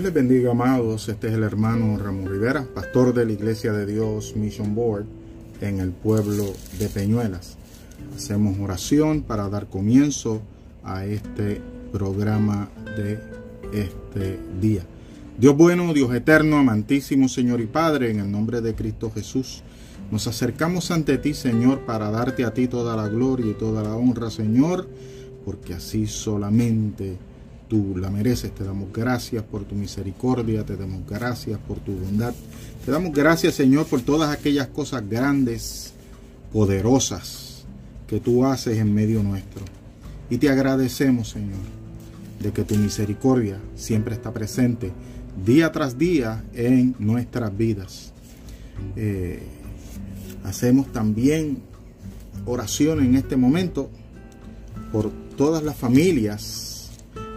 Dios les bendiga, amados. Este es el hermano Ramón Rivera, pastor de la Iglesia de Dios Mission Board en el pueblo de Peñuelas. Hacemos oración para dar comienzo a este programa de este día. Dios bueno, Dios eterno, amantísimo Señor y Padre, en el nombre de Cristo Jesús, nos acercamos ante ti, Señor, para darte a ti toda la gloria y toda la honra, Señor, porque así solamente tú la mereces. Te damos gracias por tu misericordia, te damos gracias por tu bondad. Te damos gracias, Señor, por todas aquellas cosas grandes, poderosas que tú haces en medio nuestro. Y te agradecemos, Señor, de que tu misericordia siempre está presente día tras día en nuestras vidas. Eh, hacemos también oración en este momento por todas las familias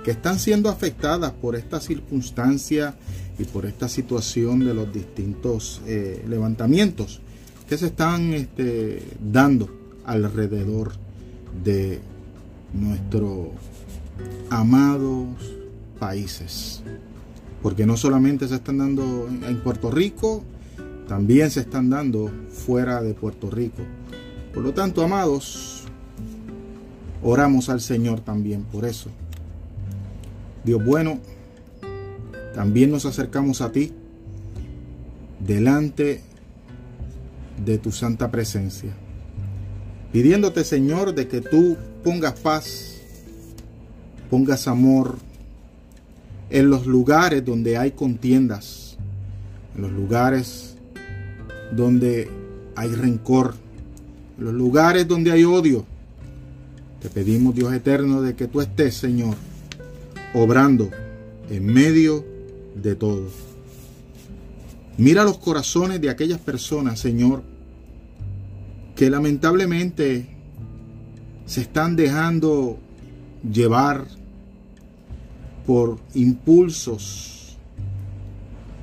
que están siendo afectadas por esta circunstancia y por esta situación de los distintos eh, levantamientos que se están este, dando alrededor de nuestros amados países. Porque no solamente se están dando en Puerto Rico, también se están dando fuera de Puerto Rico. Por lo tanto, amados, oramos al Señor también por eso Dios bueno, también nos acercamos a ti delante de tu santa presencia, pidiéndote Señor de que tú pongas paz, pongas amor en los lugares donde hay contiendas, en los lugares donde hay rencor, en los lugares donde hay odio. Te pedimos Dios eterno de que tú estés Señor obrando en medio de todo. Mira los corazones de aquellas personas, Señor, que lamentablemente se están dejando llevar por impulsos,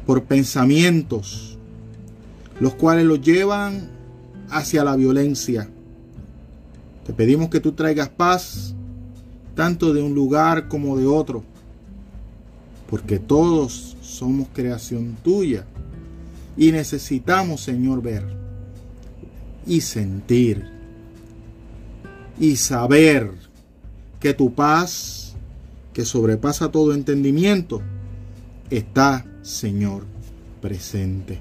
por pensamientos, los cuales los llevan hacia la violencia. Te pedimos que tú traigas paz tanto de un lugar como de otro, porque todos somos creación tuya y necesitamos, Señor, ver y sentir y saber que tu paz, que sobrepasa todo entendimiento, está, Señor, presente.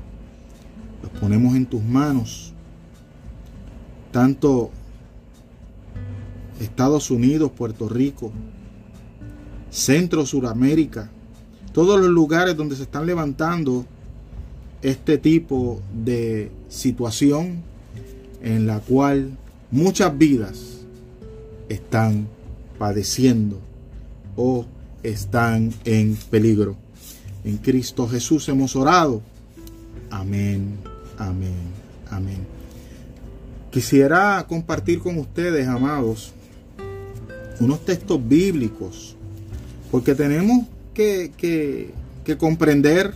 Los ponemos en tus manos, tanto Estados Unidos, Puerto Rico, Centro, Suramérica, todos los lugares donde se están levantando este tipo de situación en la cual muchas vidas están padeciendo o están en peligro. En Cristo Jesús hemos orado. Amén, amén, amén. Quisiera compartir con ustedes, amados, unos textos bíblicos, porque tenemos que, que, comprender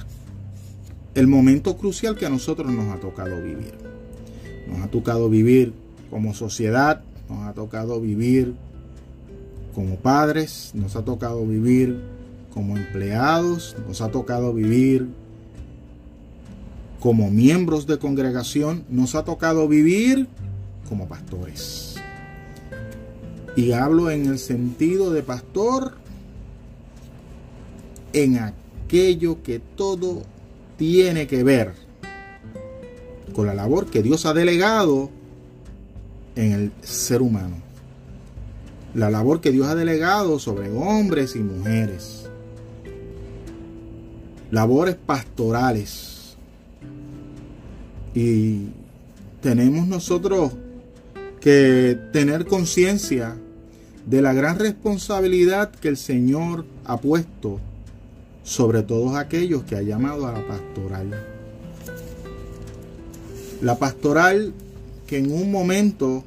el momento crucial que a nosotros nos ha tocado vivir. Nos ha tocado vivir como sociedad, nos ha tocado vivir como padres, nos ha tocado vivir como empleados, nos ha tocado vivir como miembros de congregación, nos ha tocado vivir como pastores. Y hablo en el sentido de pastor, en aquello que todo tiene que ver con la labor que Dios ha delegado en el ser humano. La labor que Dios ha delegado sobre hombres y mujeres. Labores pastorales. Y tenemos nosotros que tener conciencia de la gran responsabilidad que el Señor ha puesto sobre todos aquellos que ha llamado a la pastoral. La pastoral que en un momento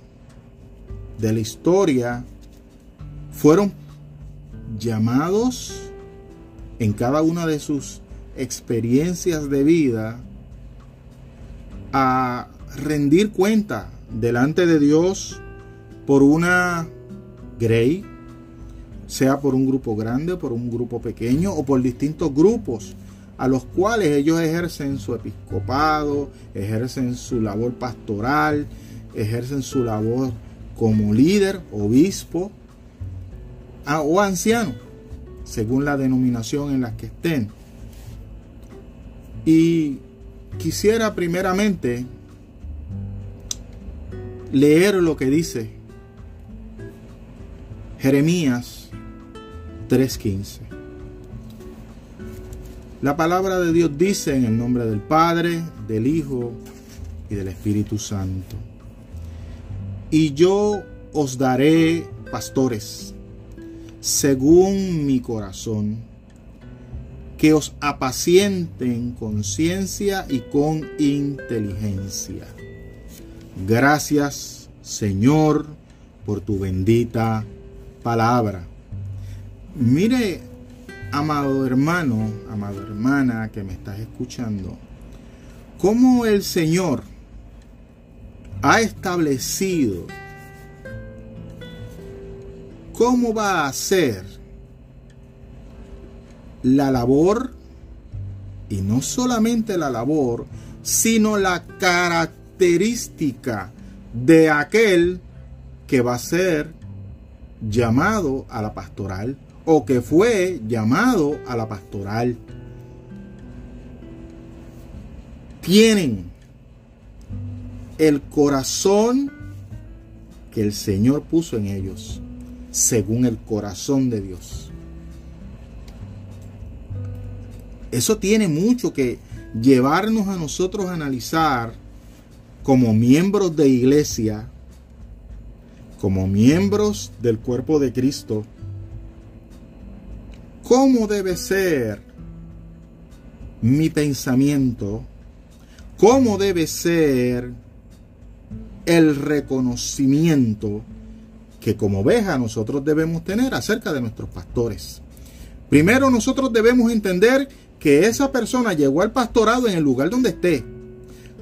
de la historia fueron llamados en cada una de sus experiencias de vida a rendir cuenta delante de Dios por una grey, sea por un grupo grande, por un grupo pequeño o por distintos grupos a los cuales ellos ejercen su episcopado, ejercen su labor pastoral, ejercen su labor como líder, obispo o anciano, según la denominación en la que estén. Y quisiera primeramente leer lo que dice Jeremías 3:15. La palabra de Dios dice en el nombre del Padre, del Hijo y del Espíritu Santo. Y yo os daré pastores según mi corazón, que os apacienten con ciencia y con inteligencia. Gracias, Señor, por tu bendita palabra. Mire, amado hermano, amada hermana que me estás escuchando, cómo el Señor ha establecido cómo va a ser la labor, y no solamente la labor, sino la característica de aquel que va a ser llamado a la pastoral o que fue llamado a la pastoral. Tienen el corazón que el Señor puso en ellos, según el corazón de Dios. Eso tiene mucho que llevarnos a nosotros a analizar como miembros de iglesia, como miembros del cuerpo de Cristo, cómo debe ser mi pensamiento, cómo debe ser el reconocimiento que como oveja nosotros debemos tener acerca de nuestros pastores. Primero nosotros debemos entender que esa persona llegó al pastorado en el lugar donde esté,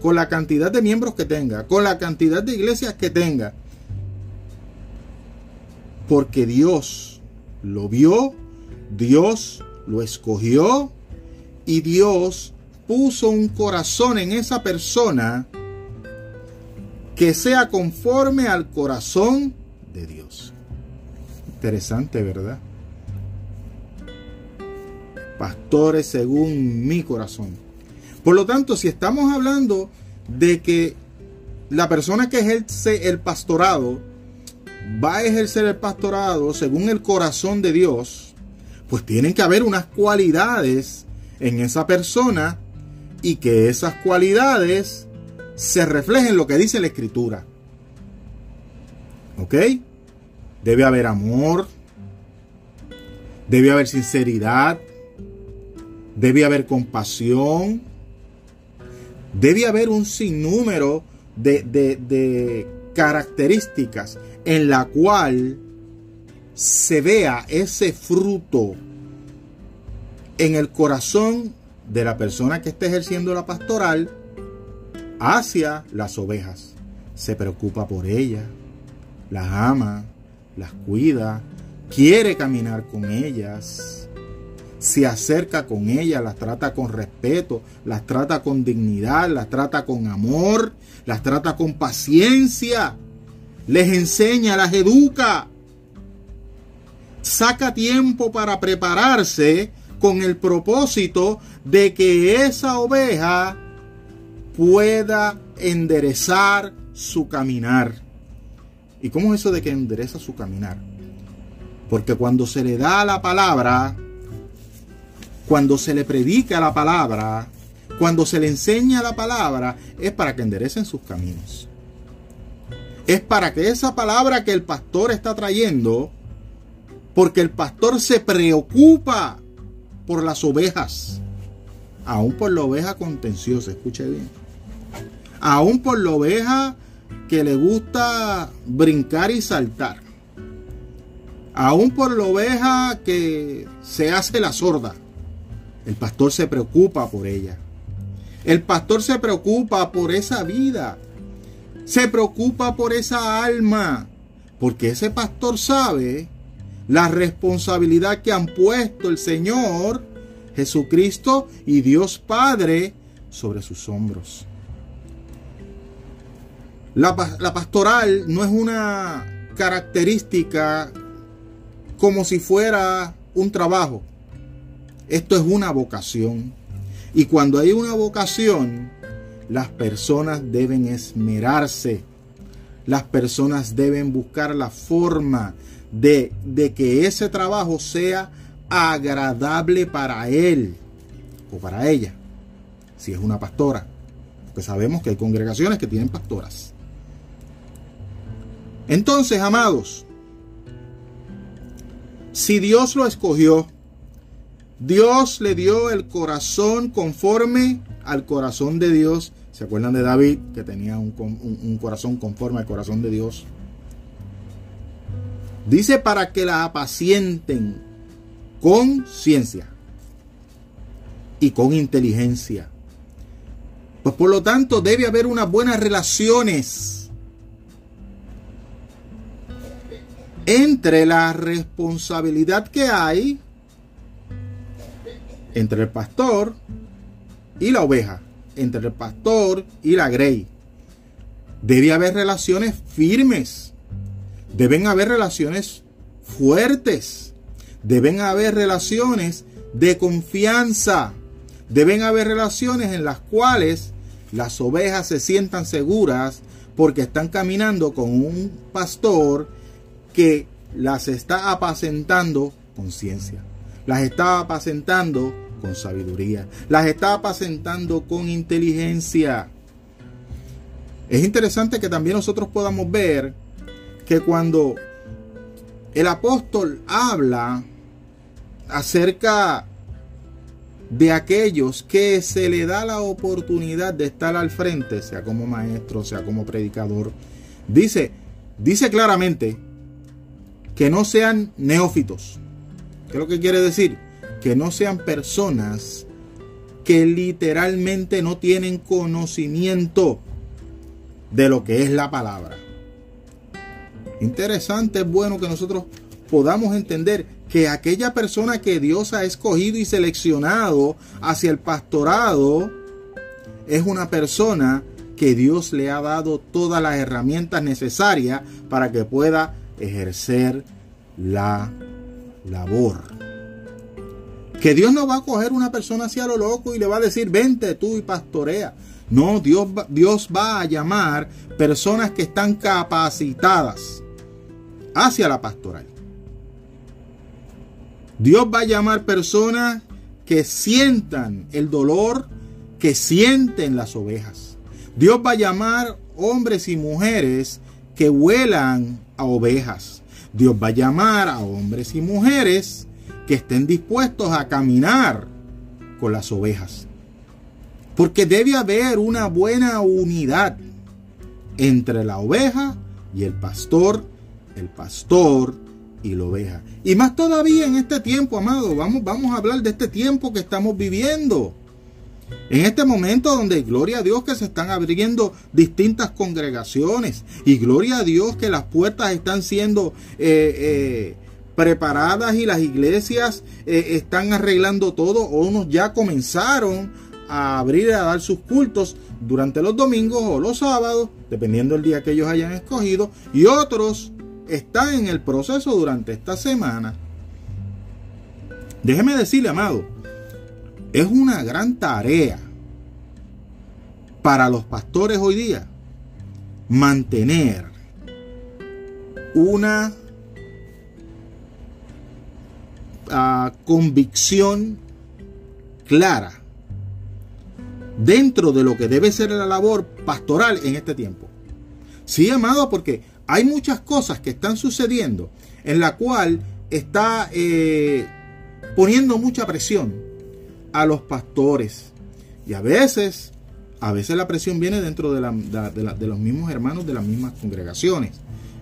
con la cantidad de miembros que tenga, con la cantidad de iglesias que tenga, porque Dios lo vio, Dios lo escogió y Dios puso un corazón en esa persona que sea conforme al corazón de Dios. Interesante, ¿verdad? Pastores según mi corazón. Por lo tanto, si estamos hablando de que la persona que ejerce el pastorado va a ejercer el pastorado según el corazón de Dios, pues tienen que haber unas cualidades en esa persona y que esas cualidades se reflejen en lo que dice la escritura. ¿Ok? Debe haber amor, debe haber sinceridad, debe haber compasión, debe haber un sinnúmero de, de características en la cual se vea ese fruto en el corazón de la persona que está ejerciendo la pastoral hacia las ovejas. Se preocupa por ellas, las ama, las cuida, quiere caminar con ellas, se acerca con ellas, las trata con respeto, las trata con dignidad, las trata con amor, las trata con paciencia, les enseña, las educa. Saca tiempo para prepararse con el propósito de que esa oveja pueda enderezar su caminar. ¿Y cómo es eso de que endereza su caminar? Porque cuando se le da la palabra, cuando se le predica la palabra, cuando se le enseña la palabra, es para que enderecen sus caminos. Es para que esa palabra que el pastor está trayendo, porque el pastor se preocupa por las ovejas, aún por la oveja contenciosa, escuche bien, aún por la oveja que le gusta brincar y saltar, aún por la oveja que se hace la sorda, el pastor se preocupa por ella. El pastor se preocupa por esa vida. Se preocupa por esa alma. Porque ese pastor sabe la responsabilidad que han puesto el Señor Jesucristo y Dios Padre sobre sus hombros. La, pastoral no es una característica como si fuera un trabajo. Esto es una vocación. Y cuando hay una vocación, las personas deben esmerarse. Las personas deben buscar la forma de, que ese trabajo sea agradable para él o para ella, si es una pastora. Porque sabemos que hay congregaciones que tienen pastoras. Entonces, amados, si Dios lo escogió, Dios le dio el corazón conforme al corazón de Dios. ¿Se acuerdan de David que tenía un, corazón conforme al corazón de Dios? Dice para que la apacienten con ciencia y con inteligencia. Pues por lo tanto debe haber unas buenas relaciones entre la responsabilidad que hay entre el pastor y la oveja, entre el pastor y la grey. Debe haber relaciones firmes, deben haber relaciones fuertes, deben haber relaciones de confianza, deben haber relaciones en las cuales las ovejas se sientan seguras porque están caminando con un pastor que las está apacentando con ciencia, las está apacentando con sabiduría, las está apacentando con inteligencia. Es interesante que también nosotros podamos ver que cuando el apóstol habla acerca de aquellos que se le da la oportunidad de estar al frente, sea como maestro, sea como predicador, dice, dice claramente que no sean neófitos. ¿Qué es lo que quiere decir? Que no sean personas que literalmente no tienen conocimiento de lo que es la palabra. Interesante, es bueno que nosotros podamos entender que aquella persona que Dios ha escogido y seleccionado hacia el pastorado es una persona que Dios le ha dado todas las herramientas necesarias para que pueda ejercer la labor. Que Dios no va a coger una persona hacia lo loco y le va a decir, vente tú y pastorea. No, Dios, Dios va a llamar personas que están capacitadas hacia la pastoral. Dios va a llamar personas que sientan el dolor que sienten las ovejas. Dios va a llamar hombres y mujeres que huelan a ovejas. Dios va a llamar a hombres y mujeres que estén dispuestos a caminar con las ovejas. Porque debe haber una buena unidad entre la oveja y el pastor, el pastor y la oveja. Y más todavía en este tiempo, amado, vamos, vamos a hablar de este tiempo que estamos viviendo. En este momento donde gloria a Dios que se están abriendo distintas congregaciones y gloria a Dios que las puertas están siendo eh, eh, preparadas y las iglesias eh, están arreglando todo o unos ya comenzaron a abrir a dar sus cultos durante los domingos o los sábados, dependiendo del día que ellos hayan escogido, y otros están en el proceso durante esta semana. Déjeme decirle, amado, es una gran tarea para los pastores hoy día mantener una convicción clara dentro de lo que debe ser la labor pastoral en este tiempo. Sí, amado, porque hay muchas cosas que están sucediendo en la cual está eh, poniendo mucha presión a los pastores. Y a veces, a veces la presión viene dentro de, los mismos hermanos de las mismas congregaciones.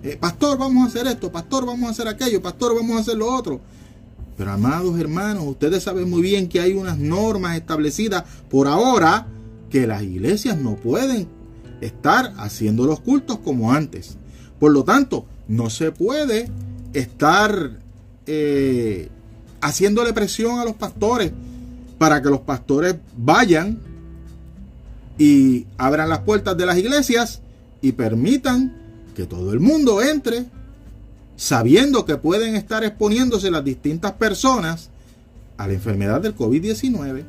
Eh, pastor, vamos a hacer esto, pastor, vamos a hacer aquello, pastor, vamos a hacer lo otro. Pero amados hermanos, ustedes saben muy bien que hay unas normas establecidas por ahora que las iglesias no pueden estar haciendo los cultos como antes. Por lo tanto, no se puede estar eh, haciéndole presión a los pastores para que los pastores vayan y abran las puertas de las iglesias y permitan que todo el mundo entre sabiendo que pueden estar exponiéndose las distintas personas a la enfermedad del COVID-19.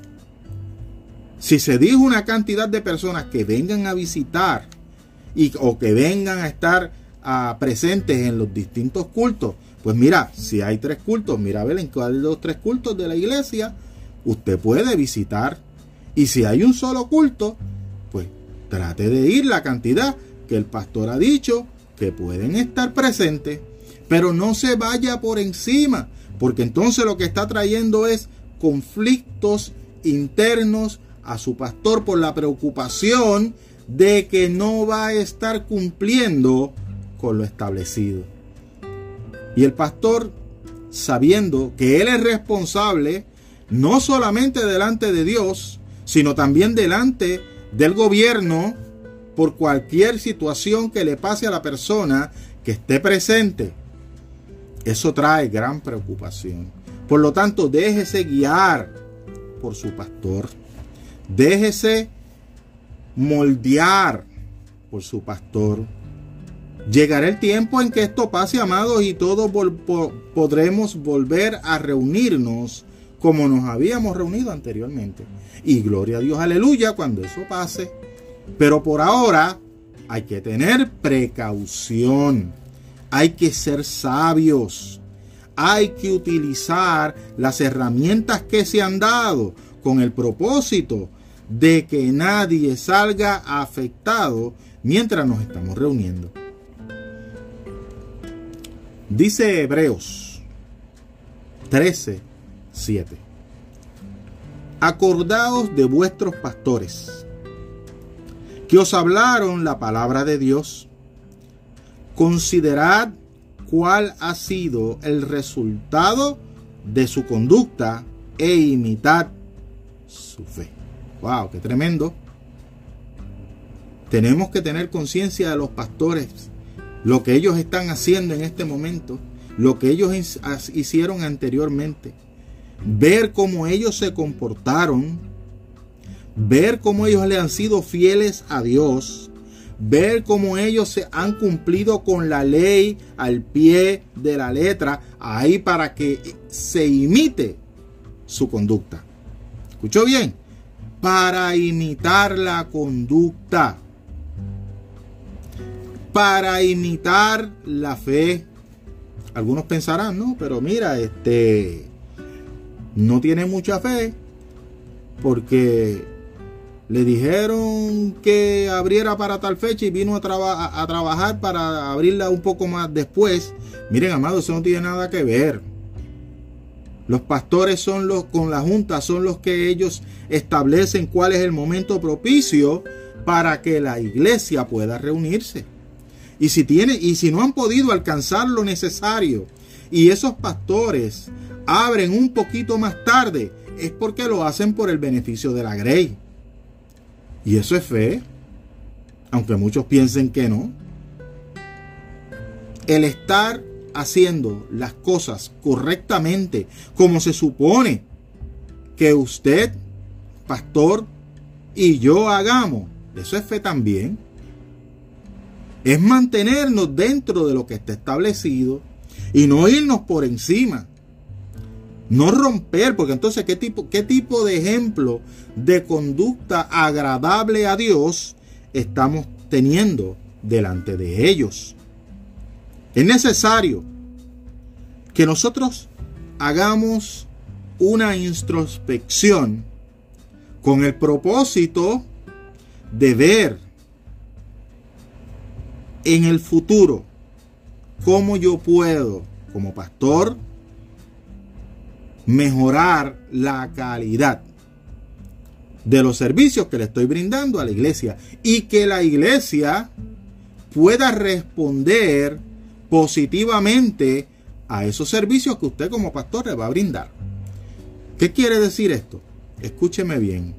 Si se dijo una cantidad de personas que vengan a visitar y, o que vengan a estar ah, presentes en los distintos cultos, pues mira, si hay tres cultos, mira a ver en cuál de los tres cultos de la iglesia usted puede visitar. Y si hay un solo culto, pues trate de ir la cantidad que el pastor ha dicho que pueden estar presentes. Pero no se vaya por encima, porque entonces lo que está trayendo es conflictos internos a su pastor por la preocupación de que no va a estar cumpliendo con lo establecido. Y el pastor, sabiendo que él es responsable, no solamente delante de Dios, sino también delante del gobierno, por cualquier situación que le pase a la persona que esté presente. Eso trae gran preocupación. Por lo tanto, déjese guiar por su pastor. Déjese moldear por su pastor. Llegará el tiempo en que esto pase, amados, y todos podremos volver a reunirnos como nos habíamos reunido anteriormente. Y gloria a Dios, aleluya, cuando eso pase. Pero por ahora hay que tener precaución. Hay que ser sabios. Hay que utilizar las herramientas que se han dado con el propósito de que nadie salga afectado mientras nos estamos reuniendo. Dice Hebreos 13, 7. Acordaos de vuestros pastores, que os hablaron la palabra de Dios. Considerad cuál ha sido el resultado de su conducta e imitad su fe. ¡Wow! ¡Qué tremendo! Tenemos que tener conciencia de los pastores, lo que ellos están haciendo en este momento, lo que ellos hicieron anteriormente, ver cómo ellos se comportaron, ver cómo ellos le han sido fieles a Dios, ver cómo ellos se han cumplido con la ley al pie de la letra, ahí para que se imite su conducta. ¿Escuchó bien? Para imitar la conducta. Para imitar la fe. Algunos pensarán, no, pero mira, este no tiene mucha fe porque le dijeron que abriera para tal fecha y vino a, a trabajar para abrirla un poco más después. Miren, amados, eso no tiene nada que ver. Los pastores son los con la junta son los que ellos establecen cuál es el momento propicio para que la iglesia pueda reunirse. Y si tiene y si no han podido alcanzar lo necesario y esos pastores abren un poquito más tarde, es porque lo hacen por el beneficio de la grey. Y eso es fe, aunque muchos piensen que no. El estar haciendo las cosas correctamente, como se supone que usted, pastor, y yo hagamos, eso es fe también. Es mantenernos dentro de lo que está establecido y no irnos por encima. No romper, porque entonces, ¿qué tipo, qué tipo de ejemplo de conducta agradable a Dios estamos teniendo delante de ellos? Es necesario que nosotros hagamos una introspección con el propósito de ver en el futuro cómo yo puedo, como pastor, mejorar la calidad de los servicios que le estoy brindando a la iglesia y que la iglesia pueda responder positivamente a esos servicios que usted como pastor le va a brindar. ¿Qué quiere decir esto? Escúcheme bien,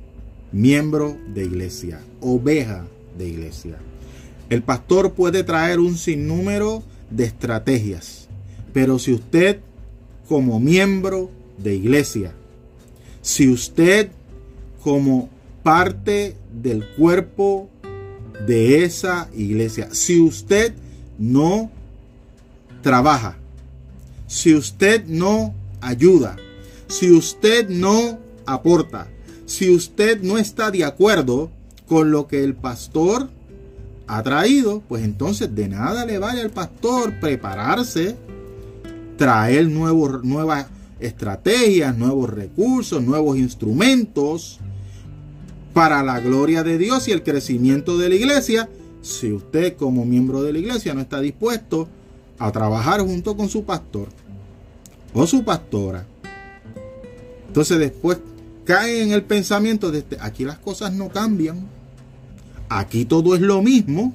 miembro de iglesia, oveja de iglesia. El pastor puede traer un sinnúmero de estrategias, pero si usted como miembro de iglesia. Si usted como parte del cuerpo de esa iglesia, si usted no trabaja, si usted no ayuda, si usted no aporta, si usted no está de acuerdo con lo que el pastor ha traído, pues entonces de nada le vale al pastor prepararse, traer nuevos, nuevas estrategias, nuevos recursos, nuevos instrumentos para la gloria de Dios y el crecimiento de la iglesia, si usted como miembro de la iglesia no está dispuesto a trabajar junto con su pastor o su pastora. Entonces después cae en el pensamiento de este, aquí las cosas no cambian. Aquí todo es lo mismo.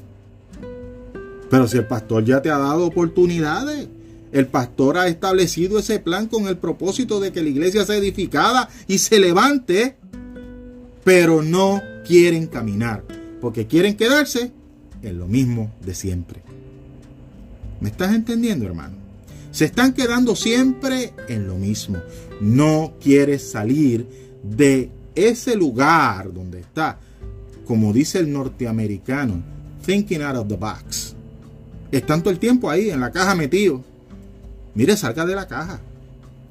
Pero si el pastor ya te ha dado oportunidades, el pastor ha establecido ese plan con el propósito de que la iglesia sea edificada y se levante, pero no quieren caminar, porque quieren quedarse en lo mismo de siempre. ¿Me estás entendiendo, hermano? Se están quedando siempre en lo mismo. No quieres salir de ese lugar donde está como dice el norteamericano, thinking out of the box. Están todo el tiempo ahí en la caja metido. Mire, salga de la caja.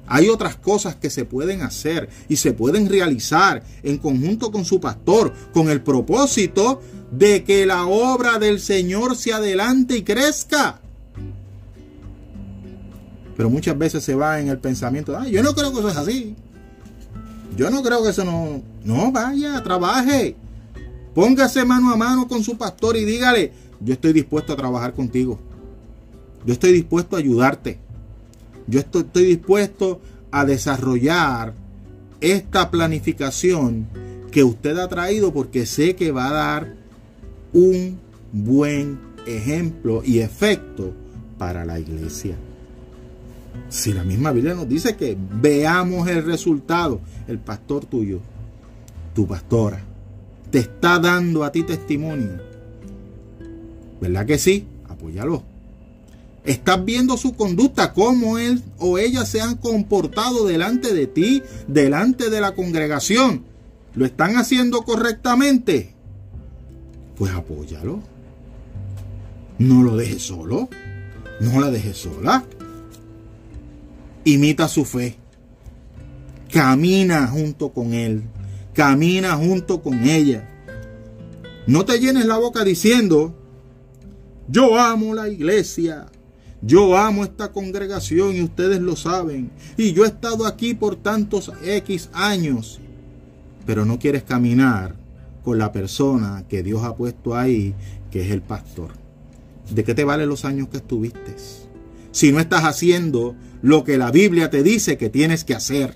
Hay otras cosas que se pueden hacer y se pueden realizar en conjunto con su pastor, con el propósito de que la obra del Señor se adelante y crezca. Pero muchas veces se va en el pensamiento, ah, yo no creo que eso es así. Yo no creo que eso no... No, vaya, trabaje. Póngase mano a mano con su pastor y dígale, yo estoy dispuesto a trabajar contigo. Yo estoy dispuesto a ayudarte. Yo estoy, dispuesto a desarrollar esta planificación que usted ha traído porque sé que va a dar un buen ejemplo y efecto para la iglesia. Si la misma Biblia nos dice que veamos el resultado, el pastor tuyo, tu pastora, te está dando a ti testimonio. ¿Verdad que sí? Apóyalo. Estás viendo su conducta, cómo él o ella se han comportado delante de ti, delante de la congregación. ¿Lo están haciendo correctamente? Pues apóyalo. No lo dejes solo. No la dejes sola. Imita su fe. Camina junto con él camina junto con ella. No te llenes la boca diciendo, yo amo la iglesia, yo amo esta congregación y ustedes lo saben, y yo he estado aquí por tantos X años, pero no quieres caminar con la persona que Dios ha puesto ahí, que es el pastor. ¿De qué te valen los años que estuviste? Si no estás haciendo lo que la Biblia te dice que tienes que hacer.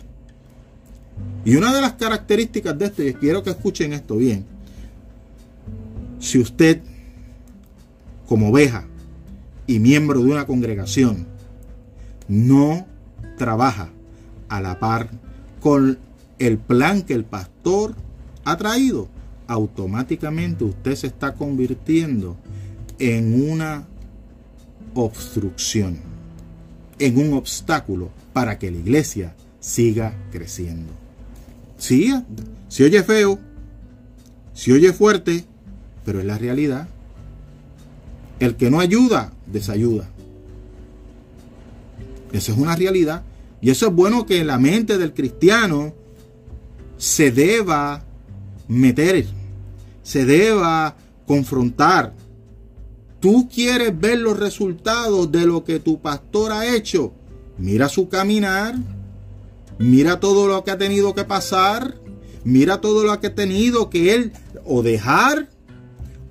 Y una de las características de esto, y quiero que escuchen esto bien, si usted como oveja y miembro de una congregación no trabaja a la par con el plan que el pastor ha traído, automáticamente usted se está convirtiendo en una obstrucción, en un obstáculo para que la iglesia siga creciendo. Sí, se oye feo, se oye fuerte, pero es la realidad. El que no ayuda, desayuda. Eso es una realidad. Y eso es bueno que en la mente del cristiano se deba meter, se deba confrontar. Tú quieres ver los resultados de lo que tu pastor ha hecho. Mira su caminar, Mira todo lo que ha tenido que pasar. Mira todo lo que ha tenido que él o dejar,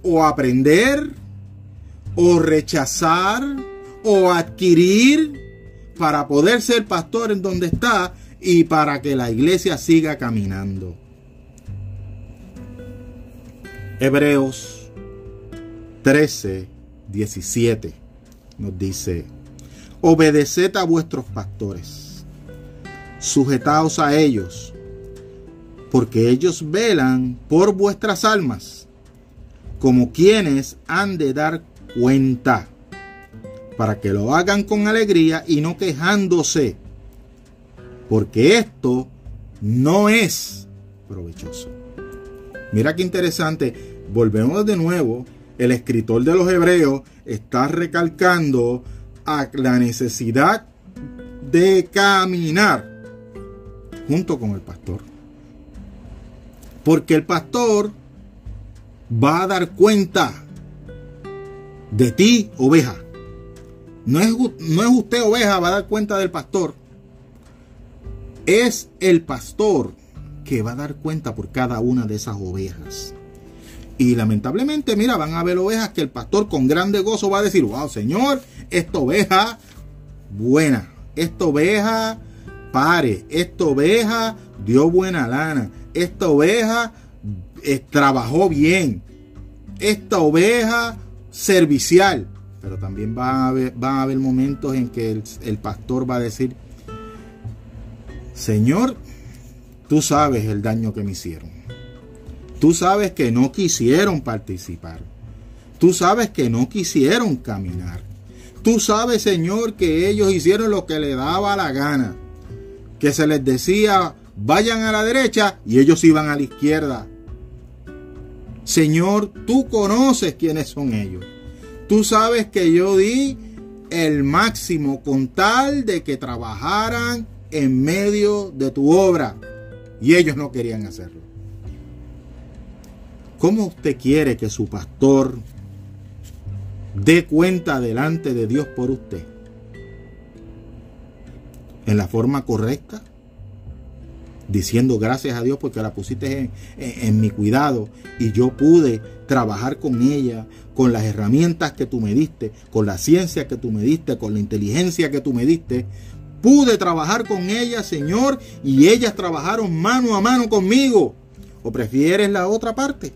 o aprender, o rechazar, o adquirir para poder ser pastor en donde está y para que la iglesia siga caminando. Hebreos 13, 17 nos dice, obedeced a vuestros pastores sujetaos a ellos, porque ellos velan por vuestras almas, como quienes han de dar cuenta, para que lo hagan con alegría y no quejándose, porque esto no es provechoso. Mira qué interesante, volvemos de nuevo, el escritor de los Hebreos está recalcando a la necesidad de caminar junto con el pastor. Porque el pastor va a dar cuenta de ti, oveja. No es, no es usted, oveja, va a dar cuenta del pastor. Es el pastor que va a dar cuenta por cada una de esas ovejas. Y lamentablemente, mira, van a haber ovejas que el pastor con grande gozo va a decir, wow, Señor, esta oveja buena, esta oveja pare, esta oveja dio buena lana, esta oveja eh, trabajó bien, esta oveja servicial. Pero también van a haber, momentos en que el, el pastor va a decir, Señor, tú sabes el daño que me hicieron. Tú sabes que no quisieron participar. Tú sabes que no quisieron caminar. Tú sabes, Señor, que ellos hicieron lo que le daba la gana. Que se les decía, vayan a la derecha y ellos iban a la izquierda. Señor, tú conoces quiénes son ellos. Tú sabes que yo di el máximo con tal de que trabajaran en medio de tu obra. Y ellos no querían hacerlo. ¿Cómo usted quiere que su pastor dé cuenta delante de Dios por usted? ¿En la forma correcta? Diciendo gracias a Dios porque la pusiste en, mi cuidado y yo pude trabajar con ella, con las herramientas que tú me diste, con la ciencia que tú me diste, con la inteligencia que tú me diste. Pude trabajar con ella, Señor, y ellas trabajaron mano a mano conmigo. ¿O prefieres la otra parte?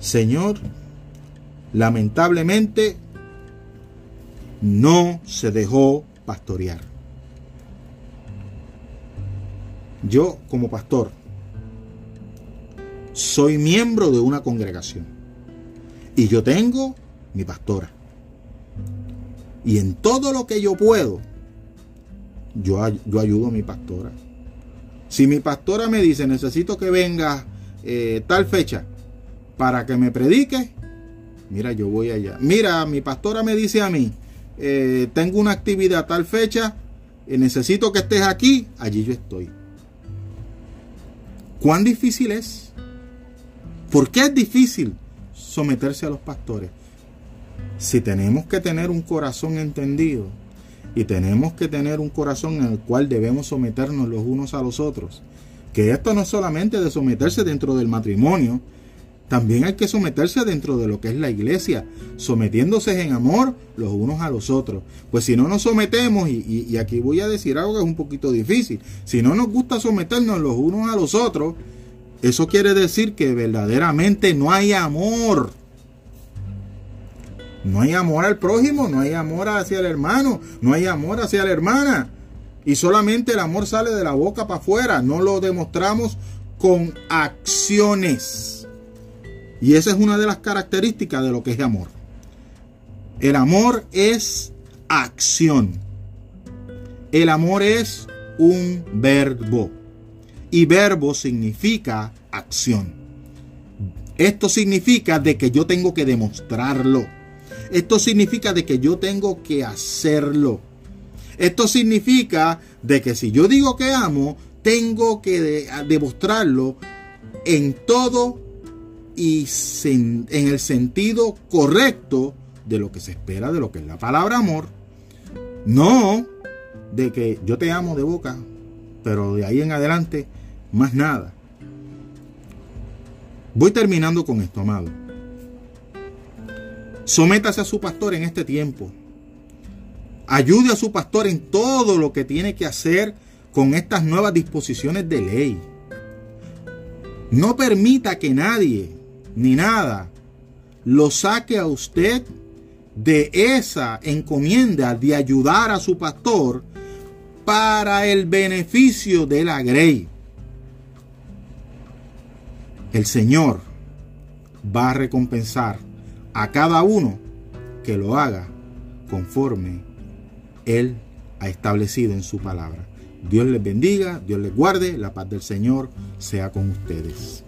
Señor, lamentablemente no se dejó pastorear. Yo como pastor soy miembro de una congregación y yo tengo mi pastora. Y en todo lo que yo puedo, yo, yo ayudo a mi pastora. Si mi pastora me dice, necesito que venga eh, tal fecha, para que me predique, mira, yo voy allá. Mira, mi pastora me dice a mí, eh, tengo una actividad tal fecha, y necesito que estés aquí, allí yo estoy. ¿Cuán difícil es? ¿Por qué es difícil someterse a los pastores? Si tenemos que tener un corazón entendido y tenemos que tener un corazón en el cual debemos someternos los unos a los otros, que esto no es solamente de someterse dentro del matrimonio, también hay que someterse dentro de lo que es la iglesia, sometiéndose en amor los unos a los otros. Pues si no nos sometemos, y, aquí voy a decir algo que es un poquito difícil, si no nos gusta someternos los unos a los otros, eso quiere decir que verdaderamente no hay amor. No hay amor al prójimo, no hay amor hacia el hermano, no hay amor hacia la hermana. Y solamente el amor sale de la boca para afuera, no lo demostramos con acciones. Y esa es una de las características de lo que es amor. El amor es acción. El amor es un verbo. Y verbo significa acción. Esto significa de que yo tengo que demostrarlo. Esto significa de que yo tengo que hacerlo. Esto significa de que si yo digo que amo, tengo que demostrarlo en todo y en el sentido correcto de lo que se espera de lo que es la palabra amor. No de que yo te amo de boca, pero de ahí en adelante más nada. Voy terminando con esto, amado. Sométase a su pastor en este tiempo. Ayude a su pastor en todo lo que tiene que hacer con estas nuevas disposiciones de ley. No permita que nadie ni nada lo saque a usted de esa encomienda de ayudar a su pastor para el beneficio de la grey. El Señor va a recompensar a cada uno que lo haga conforme Él ha establecido en su palabra. Dios les bendiga, Dios les guarde, la paz del Señor sea con ustedes.